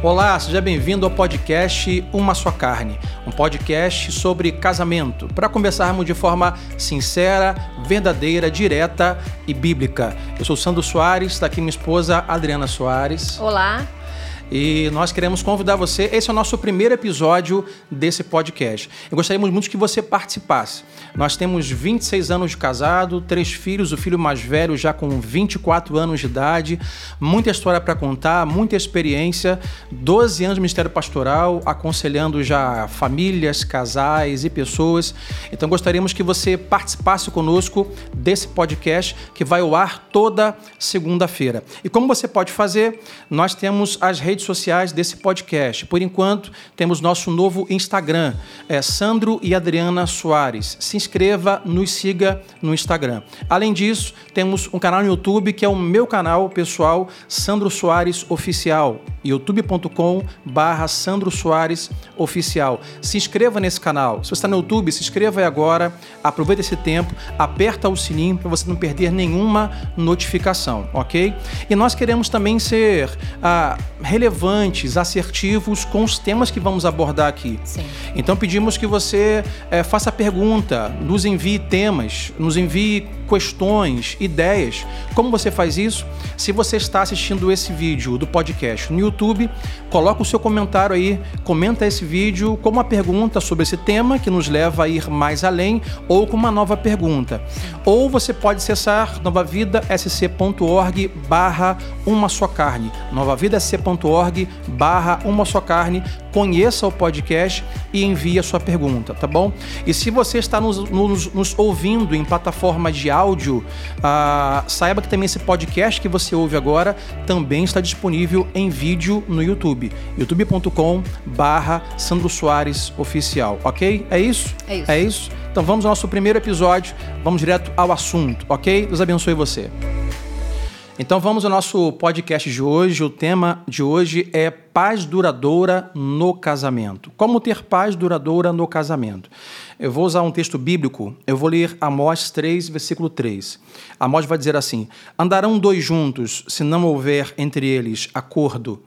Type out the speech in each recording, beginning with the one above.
Olá, seja bem-vindo ao podcast Uma Só Carne, um podcast sobre casamento, para conversarmos de forma sincera, verdadeira, direta e bíblica. Eu sou Sandro Soares, está aqui minha esposa Adriana Soares. Olá. E nós queremos convidar você. Esse é o nosso primeiro episódio desse podcast. Eu gostaríamos muito que você participasse. Nós temos 26 anos de casado, três filhos, o filho mais velho já com 24 anos de idade, muita história para contar, muita experiência, 12 anos de ministério pastoral, aconselhando já famílias, casais e pessoas. Então gostaríamos que você participasse conosco desse podcast que vai ao ar toda segunda-feira. E como você pode fazer? Nós temos as redes sociais desse podcast. Por enquanto, temos nosso novo Instagram, é Sandro e Adriana Soares. Se inscreva, nos siga no Instagram. Além disso, temos um canal no YouTube que é o meu canal pessoal, Sandro Soares Oficial, youtube.com barra Sandro Soares Oficial. Se inscreva nesse canal. Se você está no YouTube, se inscreva aí agora, aproveita esse tempo, aperta o sininho para você não perder nenhuma notificação, ok? E nós queremos também ser ah, relevantes assertivos com os temas que vamos abordar aqui. Sim. Então pedimos que você é, faça pergunta, nos envie temas, nos envie questões, ideias. Como você faz isso? Se você está assistindo esse vídeo do podcast no YouTube, coloca o seu comentário aí, comenta esse vídeo com uma pergunta sobre esse tema que nos leva a ir mais além ou com uma nova pergunta. Ou você pode acessar novavidasc.org barra uma só carne, novavidasc.org barra uma só carne, conheça o podcast e envie a sua pergunta, tá bom? E se você está nos, nos, nos ouvindo em plataforma de áudio, ah, saiba que também esse podcast que você ouve agora também está disponível em vídeo no YouTube, youtube.com barra Sandro Soares Oficial, ok? É isso? É isso. É isso? Então vamos ao nosso primeiro episódio, vamos direto ao assunto, ok? Deus abençoe você. Então vamos ao nosso podcast de hoje. O tema de hoje é paz duradoura no casamento. Como ter paz duradoura no casamento? Eu vou usar um texto bíblico, eu vou ler Amós 3, versículo 3. Amós vai dizer assim: Andarão dois juntos se não houver entre eles acordo.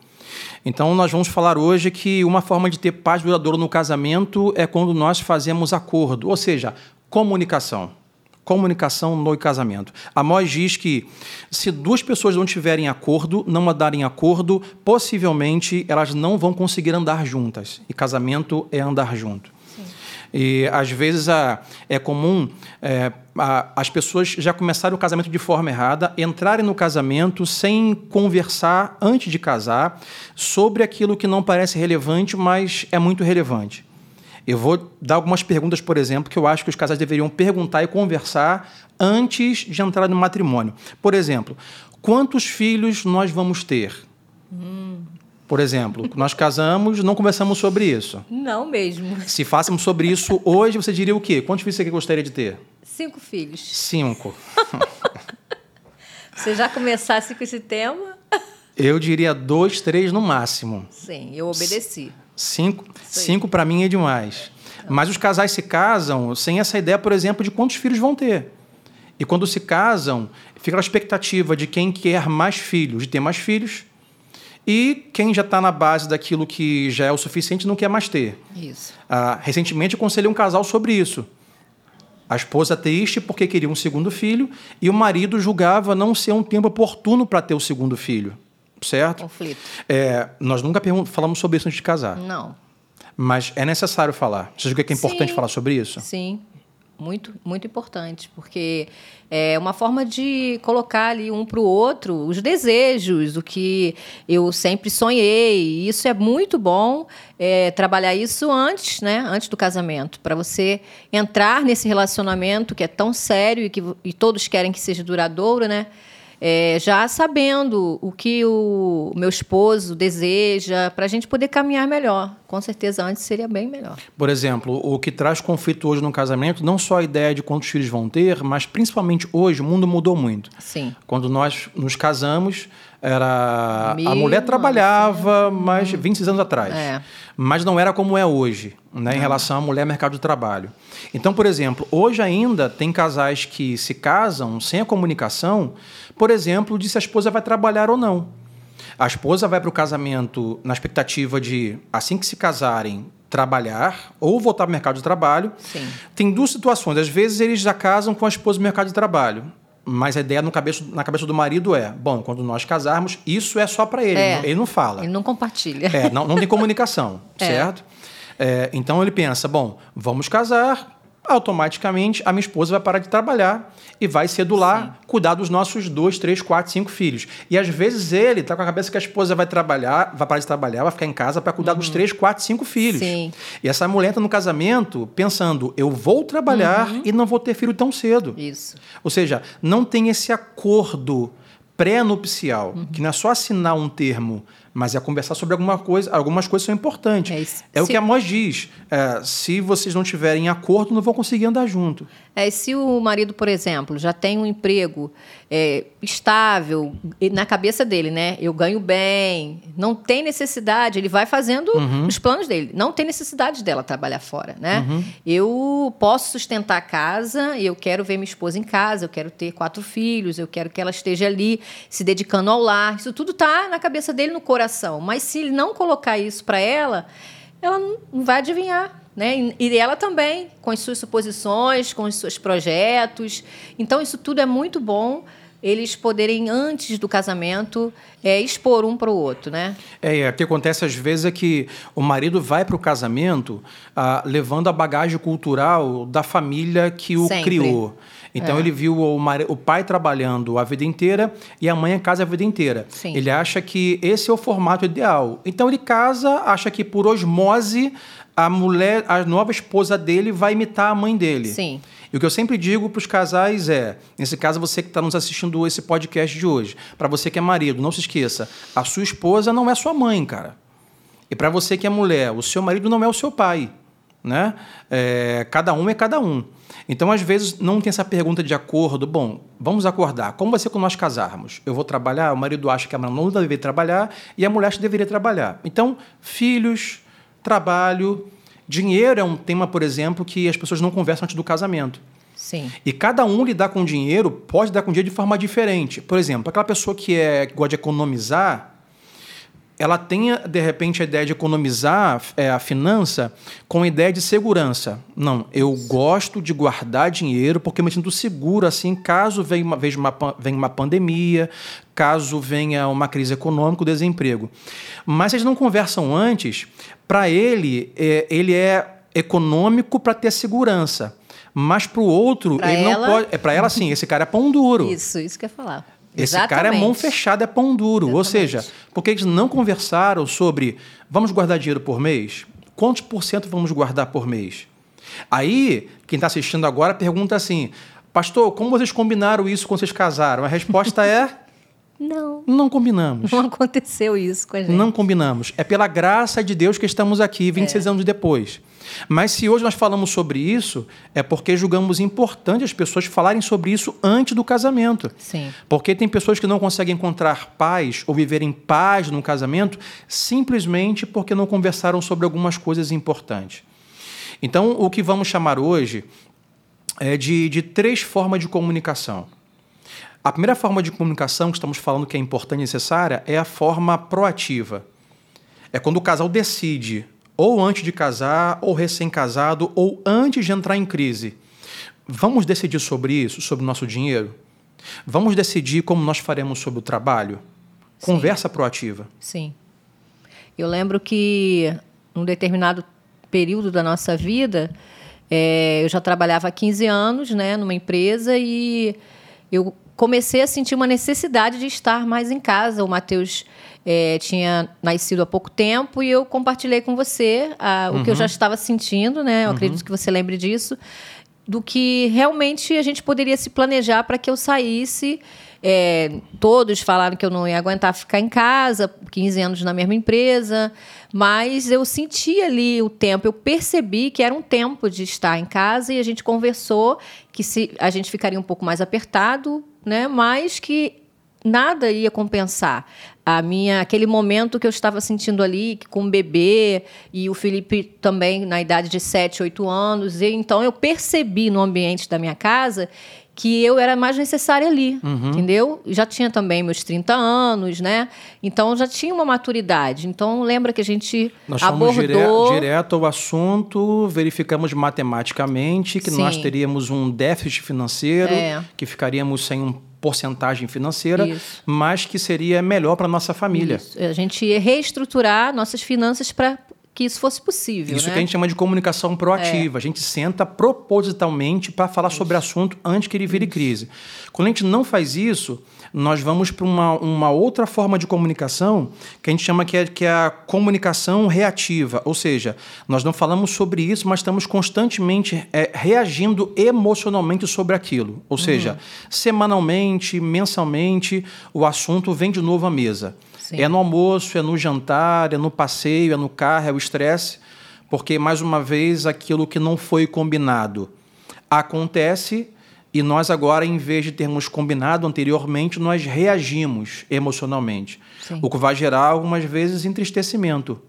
Então, nós vamos falar hoje que uma forma de ter paz duradoura no casamento é quando nós fazemos acordo, ou seja, comunicação comunicação no casamento. Amós diz que se duas pessoas não tiverem acordo, não andarem acordo, possivelmente elas não vão conseguir andar juntas. E casamento é andar junto. Sim. E às vezes a, é comum é, a, as pessoas já começarem o casamento de forma errada, entrarem no casamento sem conversar antes de casar sobre aquilo que não parece relevante, mas é muito relevante. Eu vou dar algumas perguntas, por exemplo, que eu acho que os casais deveriam perguntar e conversar antes de entrar no matrimônio. Por exemplo, quantos filhos nós vamos ter? Hum. Por exemplo, nós casamos, não conversamos sobre isso. Não mesmo. Se fássemos sobre isso hoje, você diria o quê? Quantos filhos você gostaria de ter? Cinco filhos. Cinco. você já começasse com esse tema? Eu diria dois, três no máximo. Sim, eu obedeci. Cinco, cinco para mim é demais. Mas os casais se casam sem essa ideia, por exemplo, de quantos filhos vão ter. E quando se casam, fica a expectativa de quem quer mais filhos, de ter mais filhos. E quem já está na base daquilo que já é o suficiente não quer mais ter. Isso. Ah, recentemente, eu aconselhei um casal sobre isso. A esposa triste porque queria um segundo filho e o marido julgava não ser um tempo oportuno para ter o segundo filho certo? Conflito. É, nós nunca falamos sobre isso antes de casar. Não. Mas é necessário falar. Você acha que é importante Sim. falar sobre isso? Sim, muito, muito importante, porque é uma forma de colocar ali um para o outro os desejos, o que eu sempre sonhei. Isso é muito bom é, trabalhar isso antes, né? Antes do casamento, para você entrar nesse relacionamento que é tão sério e que e todos querem que seja duradouro, né? É, já sabendo o que o meu esposo deseja, para a gente poder caminhar melhor. Com certeza, antes seria bem melhor. Por exemplo, o que traz conflito hoje no casamento, não só a ideia de quantos filhos vão ter, mas principalmente hoje o mundo mudou muito. Sim. Quando nós nos casamos, era a mulher trabalhava mais 26 anos atrás. É. Mas não era como é hoje, né, em relação à mulher mercado de trabalho. Então, por exemplo, hoje ainda tem casais que se casam sem a comunicação, por exemplo, de se a esposa vai trabalhar ou não. A esposa vai para o casamento na expectativa de, assim que se casarem, trabalhar ou voltar para o mercado de trabalho. Sim. Tem duas situações. Às vezes eles já casam com a esposa no mercado de trabalho. Mas a ideia no cabeça, na cabeça do marido é: bom, quando nós casarmos, isso é só para ele. É. Ele não fala. Ele não compartilha. É, não, não tem comunicação, É. certo? É, então ele pensa: bom, vamos casar, automaticamente a minha esposa vai parar de trabalhar e vai cedular, cuidar dos nossos dois, três, quatro, cinco filhos. E às vezes ele tá com a cabeça que a esposa vai trabalhar, vai parar de trabalhar, vai ficar em casa para cuidar dos três, quatro, cinco filhos. Uhum. Sim. E essa mulher entra no casamento pensando: eu vou trabalhar Uhum. e não vou ter filho tão cedo. Isso. Ou seja, não tem esse acordo pré-nupcial, Uhum. que não é só assinar um termo, mas é conversar sobre alguma coisa. Algumas coisas são importantes. É isso. É o que a Moz diz. é, se vocês não tiverem acordo, não vão conseguir andar junto. É, se o marido, por exemplo, já tem um emprego é, estável na cabeça dele, né? Eu ganho bem, não tem necessidade, ele vai fazendo Uhum. os planos dele. Não tem necessidade dela trabalhar fora, né? Uhum. Eu posso sustentar a casa, eu quero ver minha esposa em casa, eu quero ter quatro filhos, eu quero que ela esteja ali se dedicando ao lar. Isso tudo tá na cabeça dele, no coração. Mas se ele não colocar isso para ela, ela não vai adivinhar. Né? E e ela também, com as suas suposições, com os seus projetos. Então, isso tudo é muito bom eles poderem, antes do casamento, é, expor um para o outro, né? É, é, o que acontece às vezes é que o marido vai para o casamento ah, levando a bagagem cultural da família que o Sempre. criou. Então ele viu o, o pai trabalhando a vida inteira e a mãe em casa a vida inteira. Sim. Ele acha que esse é o formato ideal. Então ele casa, acha que por osmose a mulher, a nova esposa dele vai imitar a mãe dele. Sim. E o que eu sempre digo para os casais é, nesse caso você que está nos assistindo esse podcast de hoje, para você que é marido, não se esqueça, a sua esposa não é sua mãe, cara. E para você que é mulher, o seu marido não é o seu pai, né? É, cada um é cada um. Então, às vezes, não tem essa pergunta de acordo. Bom, vamos acordar. Como vai ser quando nós casarmos? Eu vou trabalhar? O marido acha que a mulher não deveria trabalhar e a mulher acha que deveria trabalhar. Então, filhos, trabalho, dinheiro é um tema, por exemplo, que as pessoas não conversam antes do casamento. Sim. E cada um lidar com dinheiro pode lidar com dinheiro de forma diferente. Por exemplo, aquela pessoa que, é, que gosta de economizar, ela tem, de repente, a ideia de economizar é, a finança com a ideia de segurança. Não, eu gosto de guardar dinheiro porque eu me sinto seguro, assim, caso venha uma, veja uma, venha uma pandemia, caso venha uma crise econômica, o desemprego. Mas eles não conversam antes, para ele, é, ele é econômico para ter segurança. Mas para o outro, Pra ele ela- não pode. É para ela, sim, esse cara é pão duro. Isso, isso que eu ia falar. Esse cara é mão fechada, é pão duro. Ou Exatamente. seja, porque eles não conversaram sobre vamos guardar dinheiro por mês? Quantos por cento vamos guardar por mês? Aí, quem está assistindo agora pergunta assim: Pastor, como vocês combinaram isso quando vocês casaram? A resposta é: Não, não combinamos. não aconteceu isso com a gente. Não combinamos. É pela graça de Deus que estamos aqui 26 anos depois. Mas se hoje nós falamos sobre isso, é porque julgamos importante as pessoas falarem sobre isso antes do casamento. Sim. Porque tem pessoas que não conseguem encontrar paz ou viver em paz no casamento simplesmente porque não conversaram sobre algumas coisas importantes. Então, o que vamos chamar hoje é de, de três formas de comunicação. A primeira forma de comunicação que estamos falando que é importante e necessária é a forma proativa. É quando o casal decide, ou antes de casar, ou recém-casado, ou antes de entrar em crise. Vamos decidir sobre isso, sobre o nosso dinheiro? Vamos decidir como nós faremos sobre o trabalho? Conversa proativa. Sim. Eu lembro que num determinado período da nossa vida, é, eu já trabalhava há 15 anos né, numa empresa e eu comecei a sentir uma necessidade de estar mais em casa. O Matheus é, tinha nascido há pouco tempo e eu compartilhei com você ah, o que eu já estava sentindo, né? Eu acredito que você lembre disso, do que realmente a gente poderia se planejar para que eu saísse. É, todos falaram que eu não ia aguentar ficar em casa, 15 anos na mesma empresa, mas eu senti ali o tempo, eu percebi que era um tempo de estar em casa e a gente conversou que se a gente ficaria um pouco mais apertado, né, mas que nada ia compensar a minha aquele momento que eu estava sentindo ali com o bebê e o Felipe também na idade de 7, 8 anos, e então eu percebi no ambiente da minha casa que eu era mais necessária ali, uhum. entendeu? Já tinha também meus 30 anos, né? Então já tinha uma maturidade. Então lembra que a gente nós abordou... Dire direto ao assunto, verificamos matematicamente que Sim. nós teríamos um déficit financeiro, é. que ficaríamos sem um porcentagem financeira, Isso. mas que seria melhor para nossa família. Isso. A gente ia reestruturar nossas finanças para que isso fosse possível. Isso né? que a gente chama de comunicação proativa. É. A gente senta propositalmente para falar isso. sobre o assunto antes que ele vire isso. crise. Quando a gente não faz isso, nós vamos para uma, uma outra forma de comunicação que a gente chama que é, que é a comunicação reativa. Ou seja, nós não falamos sobre isso, mas estamos constantemente é, reagindo emocionalmente sobre aquilo. Ou uhum. seja, semanalmente, mensalmente, o assunto vem de novo à mesa. Sim. É no almoço, é no jantar, é no passeio, é no carro, é o estresse, porque, mais uma vez, aquilo que não foi combinado acontece e nós agora, em vez de termos combinado anteriormente, nós reagimos emocionalmente. Sim. O que vai gerar, algumas vezes, entristecimento,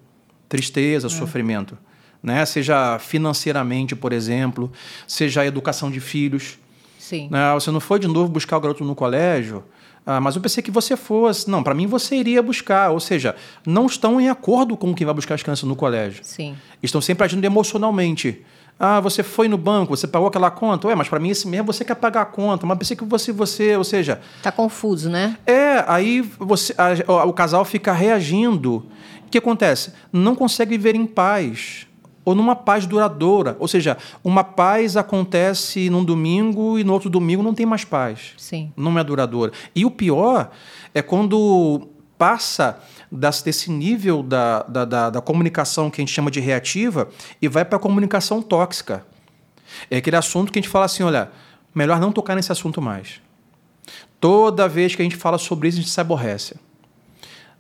tristeza, é. sofrimento. Né? Seja financeiramente, por exemplo, seja a educação de filhos. Sim. Né? Você não foi de novo buscar o garoto no colégio, ah, mas eu pensei que você fosse. Não, para mim você iria buscar. Ou seja, não estão em acordo com quem vai buscar as crianças no colégio. Sim. Estão sempre agindo emocionalmente. Ah, você foi no banco, você pagou aquela conta. Ué, mas para mim esse mês você quer pagar a conta. Mas pensei que você, você, ou seja... Tá confuso, né? É, aí você, a, o casal fica reagindo. O que acontece? Não consegue viver em paz ou numa paz duradoura. Ou seja, uma paz acontece num domingo e no outro domingo não tem mais paz. Sim. Não é duradoura. E o pior é quando passa desse nível da, da, da, da comunicação que a gente chama de reativa e vai para a comunicação tóxica. É aquele assunto que a gente fala assim: olha, melhor não tocar nesse assunto mais. Toda vez que a gente fala sobre isso, a gente se aborrece.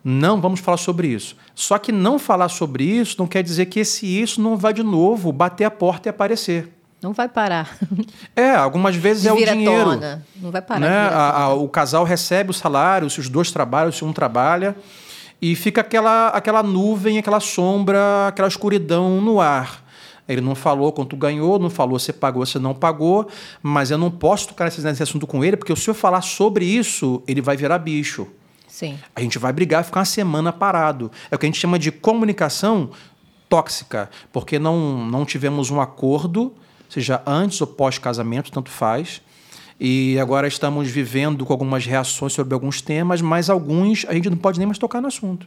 Não vamos falar sobre isso. Só que não falar sobre isso não quer dizer que esse isso não vai de novo bater a porta e aparecer. Não vai parar. É, algumas vezes é o dinheiro. Tona. Não vai parar. Né? A, a, o casal recebe o salário, se os dois trabalham, se um trabalha, e fica aquela, aquela nuvem, aquela sombra, aquela escuridão no ar. Ele não falou quanto ganhou, não falou se pagou, se não pagou, mas eu não posso tocar nesse, nesse assunto com ele, porque se eu falar sobre isso, ele vai virar bicho. Sim. A gente vai brigar e ficar uma semana parado. É o que a gente chama de comunicação tóxica, porque não, não tivemos um acordo, seja antes ou pós-casamento, tanto faz. E agora estamos vivendo com algumas reações sobre alguns temas, mas alguns a gente não pode nem mais tocar no assunto.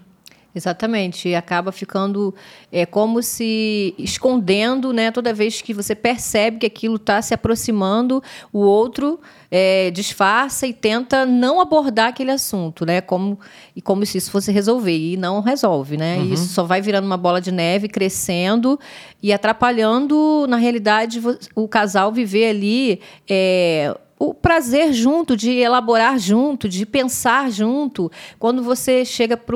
Exatamente, e acaba ficando é, como se escondendo, né? Toda vez que você percebe que aquilo está se aproximando, o outro é, disfarça e tenta não abordar aquele assunto, né? Como, e como se isso fosse resolver, e não resolve, né? Uhum. E isso só vai virando uma bola de neve, crescendo e atrapalhando, na realidade, o casal viver ali. É, o prazer junto, de elaborar junto, de pensar junto. Quando você chega para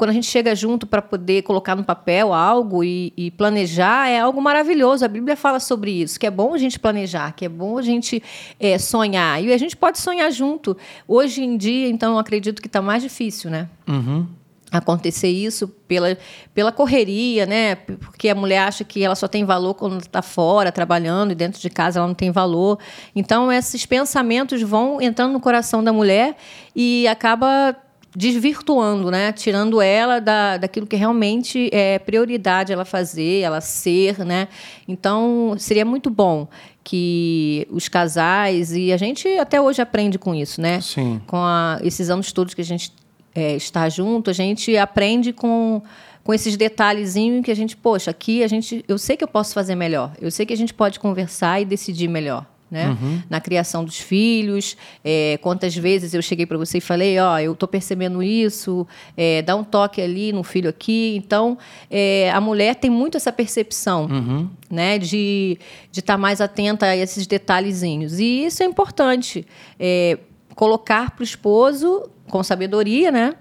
quando a gente chega junto para poder colocar no papel algo e, e, planejar, é algo maravilhoso. A Bíblia fala sobre isso, que é bom a gente planejar, que é bom a gente é, sonhar. E a gente pode sonhar junto. Hoje em dia, então, eu acredito que está mais difícil, né? Uhum acontecer isso pela, pela correria, né? Porque a mulher acha que ela só tem valor quando está fora trabalhando e dentro de casa ela não tem valor. Então esses pensamentos vão entrando no coração da mulher e acaba desvirtuando, né? Tirando ela da, daquilo que realmente é prioridade ela fazer, ela ser, né? Então, seria muito bom que os casais, e a gente até hoje aprende com isso, né? Sim. Com a, esses anos todos que a gente é, está junto, a gente aprende com com esses detalhezinhos que a gente, poxa, aqui a gente, eu sei que eu posso fazer melhor, eu sei que a gente pode conversar e decidir melhor né? Uhum. Na criação dos filhos. É, quantas vezes eu cheguei para você e falei, ó, oh, eu estou percebendo isso, é, dá um toque ali no filho aqui. Então, é, a mulher tem muito essa percepção, uhum. né? De estar tá mais atenta a esses detalhezinhos. E isso é importante. É, colocar para o esposo com sabedoria, né?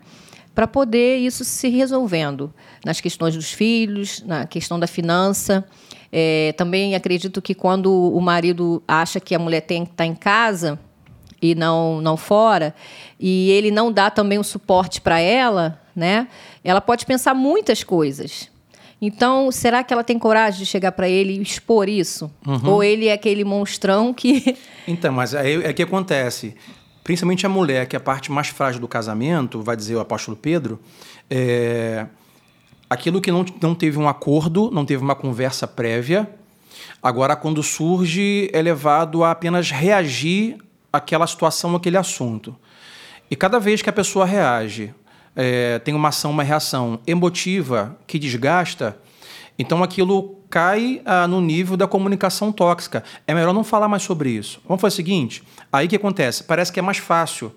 Para poder isso se resolvendo nas questões dos filhos, na questão da finança. É, também acredito que quando o marido acha que a mulher tem que estar em casa e não, não fora, e ele não dá também o suporte para ela, né? Ela pode pensar muitas coisas. Então, será que ela tem coragem de chegar para ele e expor isso? Uhum. Ou ele é aquele monstrão que. Então, mas aí é que acontece. Principalmente a mulher, que é a parte mais frágil do casamento, vai dizer o apóstolo Pedro, é aquilo que não, não teve um acordo, não teve uma conversa prévia, agora, quando surge, é levado a apenas reagir àquela situação, àquele assunto. E cada vez que a pessoa reage, é, tem uma ação, uma reação emotiva que desgasta, então aquilo cai ah, no nível da comunicação tóxica. É melhor não falar mais sobre isso. Vamos fazer o seguinte: aí o que acontece? Parece que é mais fácil.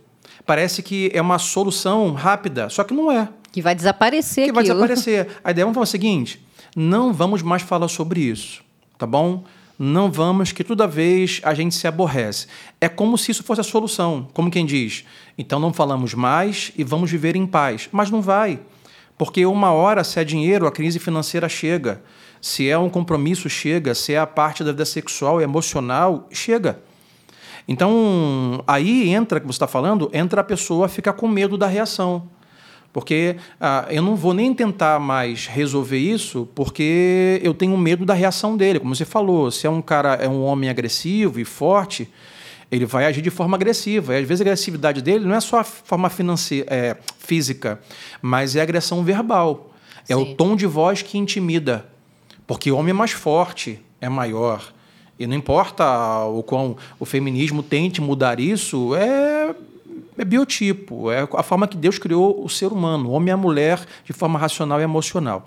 Parece que é uma solução rápida, só que não é. Que vai desaparecer Que aquilo. vai desaparecer. A ideia vamos fazer o seguinte: não vamos mais falar sobre isso, tá bom? Não vamos, que toda vez a gente se aborrece. É como se isso fosse a solução, como quem diz. Então não falamos mais e vamos viver em paz. Mas não vai. Porque uma hora, se é dinheiro, a crise financeira chega. Se é um compromisso, chega. Se é a parte da vida sexual e emocional, chega. Então, aí entra, que você está falando, entra a pessoa ficar com medo da reação. Porque ah, eu não vou nem tentar mais resolver isso, porque eu tenho medo da reação dele. Como você falou, se é um cara, é um homem agressivo e forte, ele vai agir de forma agressiva. E às vezes a agressividade dele não é só a forma é, física, mas é a agressão verbal. É o Sim. tom de voz que intimida. Porque o homem é mais forte, é maior. E não importa o quão o feminismo tente mudar isso, é, é biotipo, é a forma que Deus criou o ser humano, o homem e a mulher, de forma racional e emocional.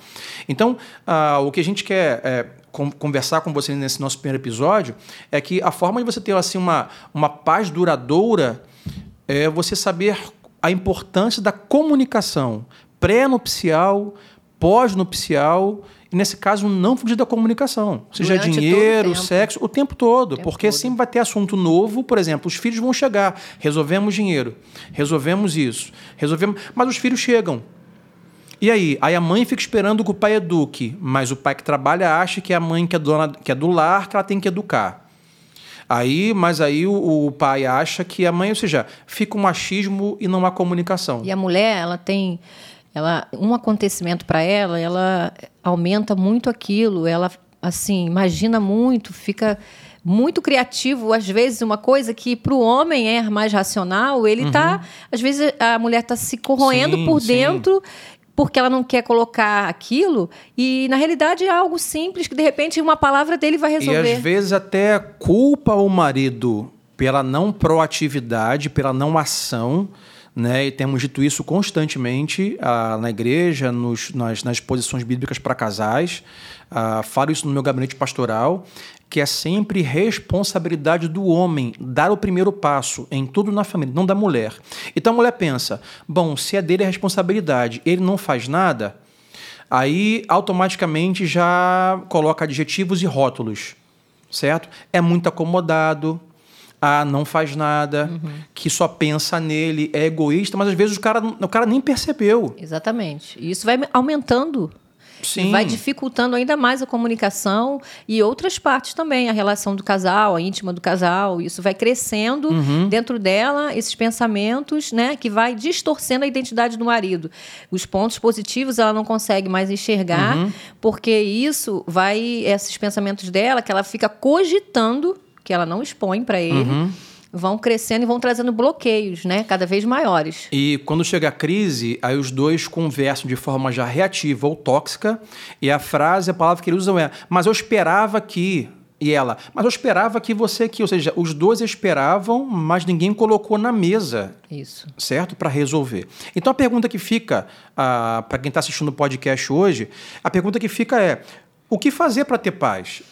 Então, ah, o que a gente quer é, con- conversar com você nesse nosso primeiro episódio é que a forma de você ter assim, uma, uma paz duradoura é você saber a importância da comunicação pré-nupcial, pós-nupcial nesse caso, não fugir da comunicação. Seja Durante o dinheiro, sexo, o tempo todo. tempo porque todo. sempre vai ter assunto novo. Por exemplo, os filhos vão chegar. Resolvemos dinheiro. Resolvemos isso. Resolvemos... Mas os filhos chegam. E aí? Aí a mãe fica esperando que o pai eduque, mas o pai que trabalha acha que é a mãe que é, dona, que é do lar que ela tem que educar. Aí, mas aí o, o pai acha que a mãe, ou seja, fica um machismo e não há comunicação. E a mulher, ela tem. Ela, um acontecimento para ela, ela aumenta muito aquilo. Ela, assim, imagina muito, fica muito criativo. Às vezes, uma coisa que para o homem é mais racional, ele tá. Às vezes, a mulher tá se corroendo Uhum. Sim, por sim. dentro. Porque ela não quer colocar aquilo, e na realidade é algo simples que de repente uma palavra dele vai E resolver. às vezes até culpa o marido pela não proatividade, pela não ação, né? E temos dito isso constantemente ah, na igreja, nos, nas, nas posições bíblicas para casais. Ah, falo isso no meu gabinete pastoral, que é sempre responsabilidade do homem dar o primeiro passo em tudo na família, não da mulher. Então a mulher pensa: bom, se é dele a responsabilidade, ele não faz nada, aí automaticamente já coloca adjetivos e rótulos, certo? É muito acomodado, ah, não faz nada, que só pensa nele, é egoísta, mas às vezes o cara, o cara nem percebeu. Exatamente. E isso vai aumentando. Sim. Vai dificultando ainda mais a comunicação e outras partes também, a relação do casal, a íntima do casal. Isso vai crescendo Uhum. dentro dela, esses pensamentos, né? Que vai distorcendo a identidade do marido. Os pontos positivos ela não consegue mais enxergar, Uhum. porque isso vai, esses pensamentos dela, que ela fica cogitando, que ela não expõe para ele, Uhum. vão crescendo e vão trazendo bloqueios, né? Cada vez maiores. E quando chega a crise, aí os dois conversam de forma já reativa ou tóxica, e a frase, a palavra que eles usam é: Mas eu esperava que. E ela, mas eu esperava que você que. Ou seja, os dois esperavam, mas ninguém colocou na mesa Isso. certo? Para resolver. Então a pergunta que fica, ah, para quem está assistindo o podcast hoje, a pergunta que fica é: o que fazer para ter paz?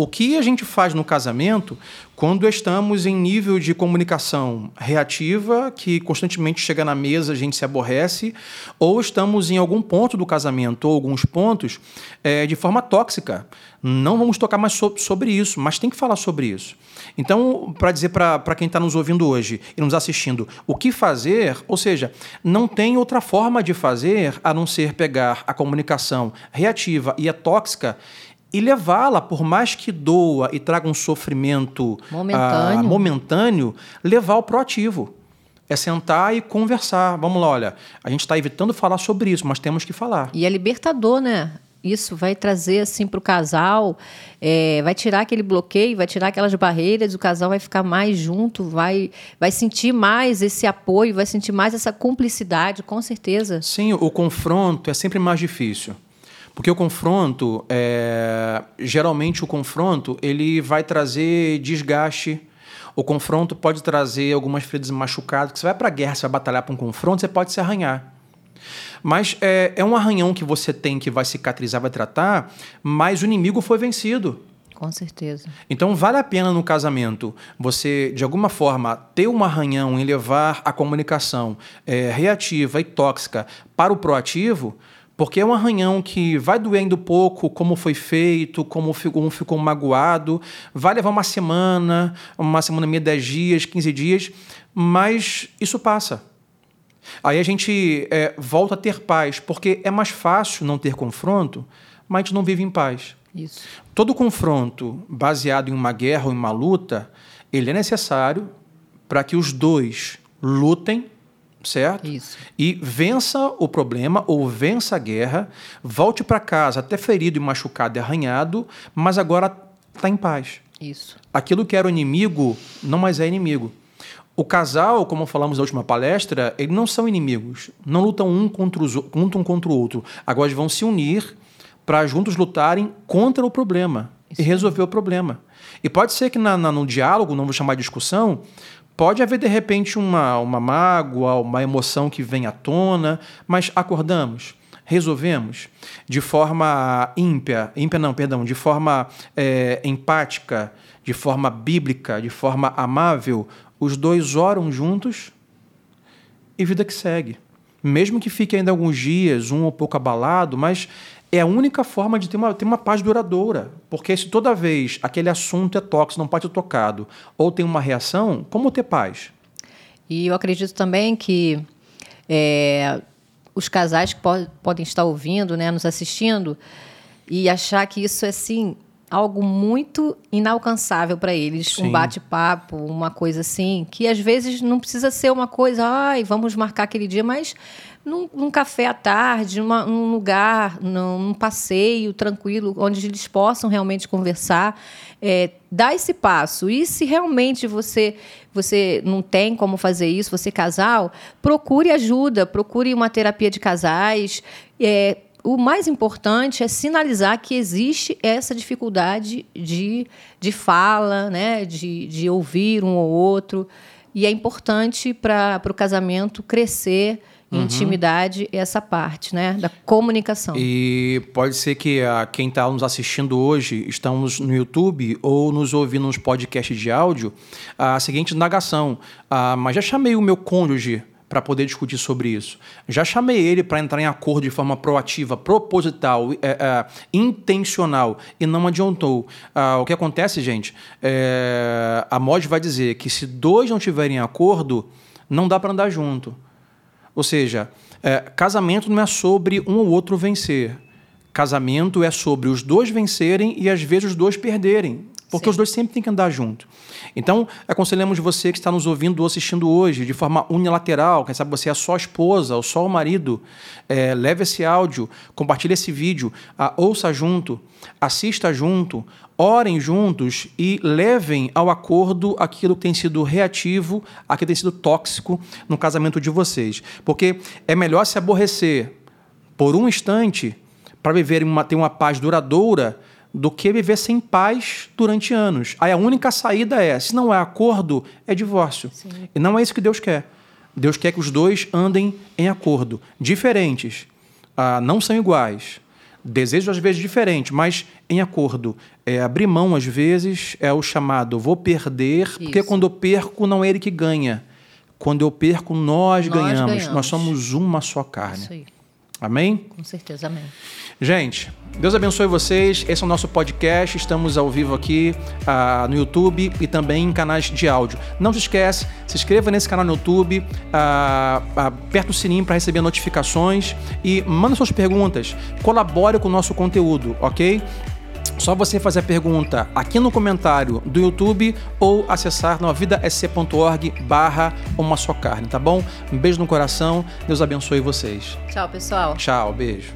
O que a gente faz no casamento quando estamos em nível de comunicação reativa, que constantemente chega na mesa, a gente se aborrece, ou estamos em algum ponto do casamento, ou alguns pontos, eh, de forma tóxica? Não vamos tocar mais so- sobre isso, mas tem que falar sobre isso. Então, para dizer para quem está nos ouvindo hoje e nos assistindo o que fazer, ou seja, não tem outra forma de fazer a não ser pegar a comunicação reativa e a tóxica e levá-la, por mais que doa e traga um sofrimento Momentâneo. ah, momentâneo, levar ao proativo. É sentar e conversar. Vamos lá, olha, a gente está evitando falar sobre isso, mas temos que falar. E é libertador, né? isso vai trazer assim para o casal, é, vai tirar aquele bloqueio, vai tirar aquelas barreiras, o casal vai ficar mais junto, vai, vai sentir mais esse apoio, vai sentir mais essa cumplicidade, com certeza. Sim, o confronto é sempre mais difícil. Porque o confronto, é, geralmente o confronto, ele vai trazer desgaste. O confronto pode trazer algumas feridas machucadas. Você vai para a guerra, você vai batalhar para um confronto, você pode se arranhar. Mas é, é um arranhão que você tem que vai cicatrizar, vai tratar, mas o inimigo foi vencido. Com certeza. Então vale a pena no casamento você, de alguma forma, ter um arranhão em levar a comunicação é, reativa e tóxica para o proativo, porque é um arranhão que vai doendo pouco, como foi feito, como ficou, um ficou magoado, vai levar uma semana, uma semana e meia, dez dias, quinze dias, mas isso passa. Aí a gente é, volta a ter paz, porque é mais fácil não ter confronto, mas a gente não vive em paz. Isso. Todo confronto baseado em uma guerra ou em uma luta, ele é necessário para que os dois lutem, certo? Isso. E vença o problema ou vença a guerra, volte para casa até ferido e machucado e arranhado, mas agora está em paz. Isso. Aquilo que era o inimigo não mais é inimigo. O casal, como falamos na última palestra, eles não são inimigos, não lutam um contra, os, um contra o outro. Agora eles vão se unir para juntos lutarem contra o problema Isso. e resolver o problema. E pode ser que na, na, no diálogo, não vou chamar de discussão, pode haver de repente uma, uma mágoa, uma emoção que vem à tona, mas acordamos, resolvemos de forma ímpia, ímpia não, perdão, de forma é, empática, de forma bíblica, de forma amável, os dois oram juntos e vida que segue. Mesmo que fique ainda alguns dias, um ou pouco abalado, mas é a única forma de ter uma, ter uma paz duradoura. Porque se toda vez aquele assunto é tóxico, não pode ser tocado, ou tem uma reação, como ter paz? E eu acredito também que é, os casais que po podem estar ouvindo, né, nos assistindo, e achar que isso é assim algo muito inalcançável para eles, Sim. um bate-papo, uma coisa assim, que às vezes não precisa ser uma coisa, ai, vamos marcar aquele dia, mas num, num café à tarde, numa, num lugar, num, passeio tranquilo, onde eles possam realmente conversar, é, dar esse passo. E se realmente você você não tem como fazer isso, você casal, procure ajuda, procure uma terapia de casais. É, o mais importante é sinalizar que existe essa dificuldade de, de fala, né? de, de ouvir um ou outro. E é importante para o casamento crescer em uhum. intimidade essa parte né? da comunicação. E pode ser que a, quem está nos assistindo hoje, estamos no YouTube ou nos ouvindo nos podcasts de áudio, a seguinte indagação. Ah, mas já chamei o meu cônjuge para poder discutir sobre isso. Já chamei ele para entrar em acordo de forma proativa, proposital, é, é, intencional e não adiantou. Ah, o que acontece, gente? É, a MOD vai dizer que se dois não tiverem acordo, não dá para andar junto. Ou seja, é, casamento não é sobre um ou outro vencer. Casamento é sobre os dois vencerem e às vezes os dois perderem. Porque Sim. os dois sempre têm que andar junto. Então, aconselhamos você que está nos ouvindo ou assistindo hoje, de forma unilateral, quem sabe você é só a esposa ou só o marido, é, leve esse áudio, compartilhe esse vídeo, a, ouça junto, assista junto, orem juntos e levem ao acordo aquilo que tem sido reativo, aquilo que tem sido tóxico no casamento de vocês. Porque é melhor se aborrecer por um instante para viver uma, ter uma paz duradoura do que viver sem paz durante anos. Aí a única saída é, se não é acordo, é divórcio. Sim. E não é isso que Deus quer. Deus quer que os dois andem em acordo, diferentes, ah, não são iguais. Desejos às vezes diferentes, mas em acordo. É abrir mão às vezes é o chamado vou perder, isso. porque quando eu perco não é ele que ganha. Quando eu perco nós, nós ganhamos. ganhamos. Nós somos uma só carne. Isso aí. Amém? Com certeza, amém. Gente, Deus abençoe vocês. Esse é o nosso podcast. Estamos ao vivo aqui uh, no YouTube e também em canais de áudio. Não se esquece, se inscreva nesse canal no YouTube, uh, aperta o sininho para receber notificações e manda suas perguntas. Colabore com o nosso conteúdo, ok? Só você fazer a pergunta aqui no comentário do YouTube ou acessar novidasc.org barra uma só carne, tá bom? Um beijo no coração, Deus abençoe vocês. Tchau, pessoal. Tchau, beijo.